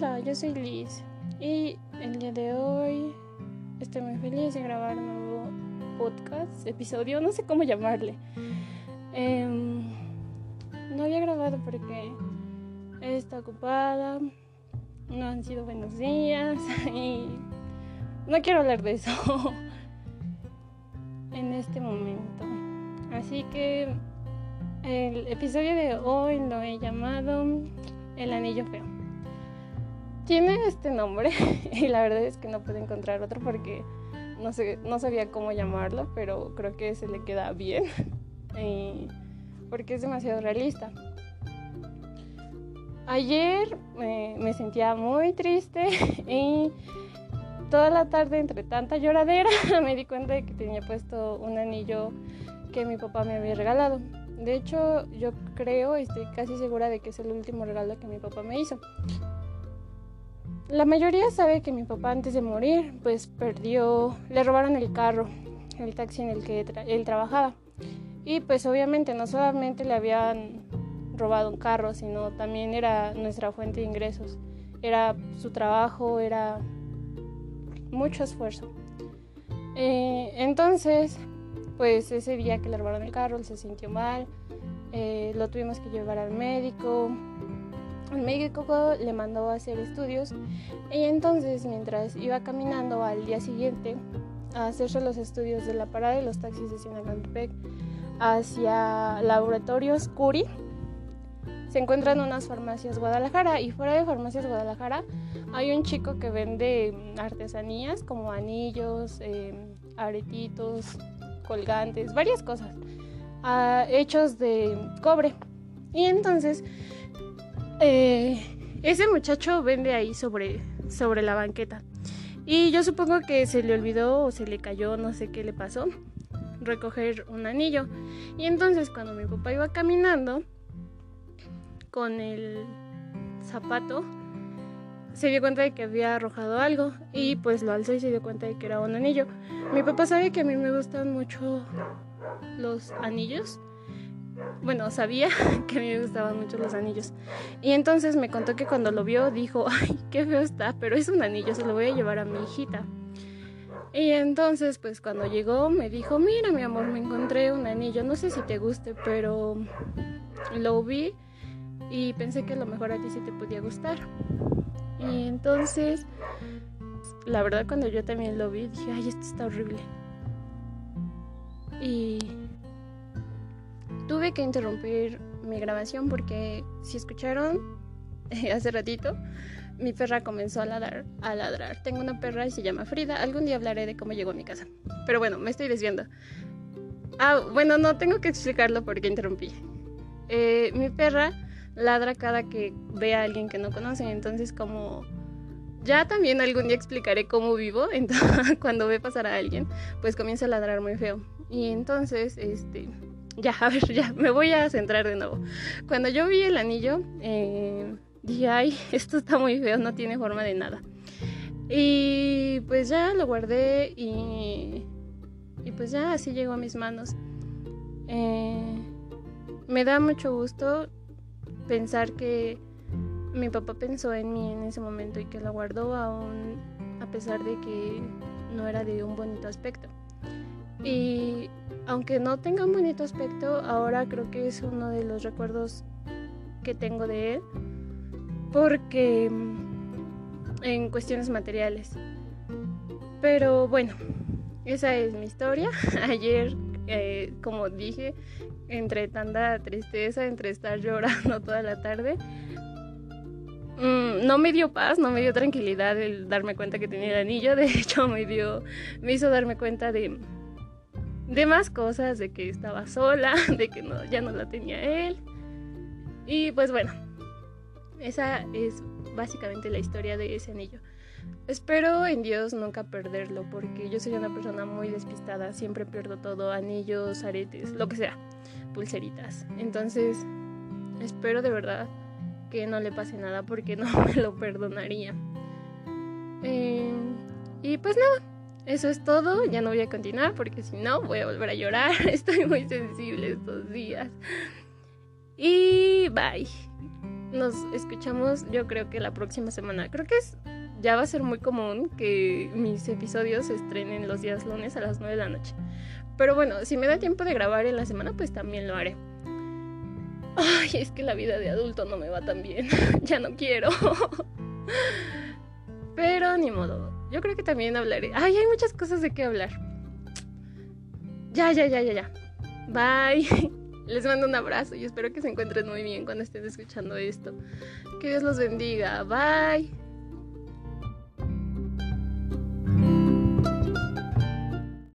Hola, yo soy Liz y el día de hoy estoy muy feliz de grabar un nuevo podcast, episodio, no sé cómo llamarle. Em, no había grabado porque está ocupada, no han sido buenos días y no quiero hablar de eso en este momento. Así que el episodio de hoy lo he llamado El Anillo Feo. Tiene este nombre y la verdad es que no pude encontrar otro porque no, sé, no sabía cómo llamarlo, pero creo que se le queda bien porque es demasiado realista. Ayer me sentía muy triste y toda la tarde entre tanta lloradera me di cuenta de que tenía puesto un anillo que mi papá me había regalado. De hecho, yo creo, estoy casi segura de que es el último regalo que mi papá me hizo. La mayoría sabe que mi papá antes de morir, pues perdió, le robaron el carro, el taxi en el que él trabajaba. Y pues obviamente no solamente le habían robado un carro, sino también era nuestra fuente de ingresos. Era su trabajo, era mucho esfuerzo. Eh, entonces, pues ese día que le robaron el carro, él se sintió mal, eh, lo tuvimos que llevar al médico. El médico le mandó a hacer estudios y entonces mientras iba caminando al día siguiente a hacerse los estudios de la parada de los taxis de Sinaloa hacia laboratorios Curi, se encuentran unas farmacias Guadalajara y fuera de farmacias Guadalajara hay un chico que vende artesanías como anillos, eh, aretitos, colgantes, varias cosas, ah, hechos de cobre. Y entonces, eh, ese muchacho vende ahí sobre, sobre la banqueta. Y yo supongo que se le olvidó o se le cayó, no sé qué le pasó, recoger un anillo. Y entonces cuando mi papá iba caminando con el zapato, se dio cuenta de que había arrojado algo y pues lo alzó y se dio cuenta de que era un anillo. Mi papá sabe que a mí me gustan mucho los anillos. Bueno, sabía que a mí me gustaban mucho los anillos. Y entonces me contó que cuando lo vio dijo, ay, qué feo está, pero es un anillo, se lo voy a llevar a mi hijita. Y entonces, pues cuando llegó me dijo, mira mi amor, me encontré un anillo, no sé si te guste, pero lo vi y pensé que a lo mejor a ti sí te podía gustar. Y entonces, la verdad cuando yo también lo vi, dije, ay, esto está horrible. Y tuve que interrumpir mi grabación porque si escucharon hace ratito, mi perra comenzó a ladrar, a ladrar. Tengo una perra y se llama Frida. Algún día hablaré de cómo llegó a mi casa. Pero bueno, me estoy desviando. Ah, bueno, no tengo que explicarlo porque interrumpí. Eh, mi perra ladra cada que ve a alguien que no conoce. Entonces, como ya también algún día explicaré cómo vivo, entonces, cuando ve pasar a alguien, pues comienza a ladrar muy feo. Y entonces, este, ya, a ver, ya, me voy a centrar de nuevo. Cuando yo vi el anillo, eh, dije, ay, esto está muy feo, no tiene forma de nada. Y pues ya lo guardé y, y pues ya así llegó a mis manos. Eh, me da mucho gusto pensar que mi papá pensó en mí en ese momento y que la guardó aún a pesar de que no era de un bonito aspecto. Y aunque no tenga un bonito aspecto, ahora creo que es uno de los recuerdos que tengo de él porque mm, en cuestiones materiales. Pero bueno, esa es mi historia. Ayer, eh, como dije, entre tanta tristeza, entre estar llorando toda la tarde, mm, no me dio paz, no me dio tranquilidad el darme cuenta que tenía el anillo. De hecho, me dio, me hizo darme cuenta de, de más cosas, de que estaba sola, de que no, ya no la tenía él. Y pues bueno, esa es básicamente la historia de ese anillo. Espero en Dios nunca perderlo porque yo soy una persona muy despistada, siempre pierdo todo, anillos, aretes, lo que sea pulseritas. Entonces, espero de verdad que no le pase nada porque no me lo perdonaría. Eh, y pues nada, eso es todo. Ya no voy a continuar porque si no voy a volver a llorar. Estoy muy sensible estos días. Y bye. nos escuchamos yo creo que la próxima semana. Creo que es ya va a ser muy común que mis episodios se estrenen los días lunes a las 9 de la noche. Pero bueno, si me da tiempo de grabar en la semana, pues también lo haré. Ay, es que la vida de adulto no me va tan bien. ya no quiero. Pero ni modo. Yo creo que también hablaré. Ay, hay muchas cosas de qué hablar. Ya, ya, ya, ya, ya. Bye. Les mando un abrazo y espero que se encuentren muy bien cuando estén escuchando esto. Que Dios los bendiga. Bye.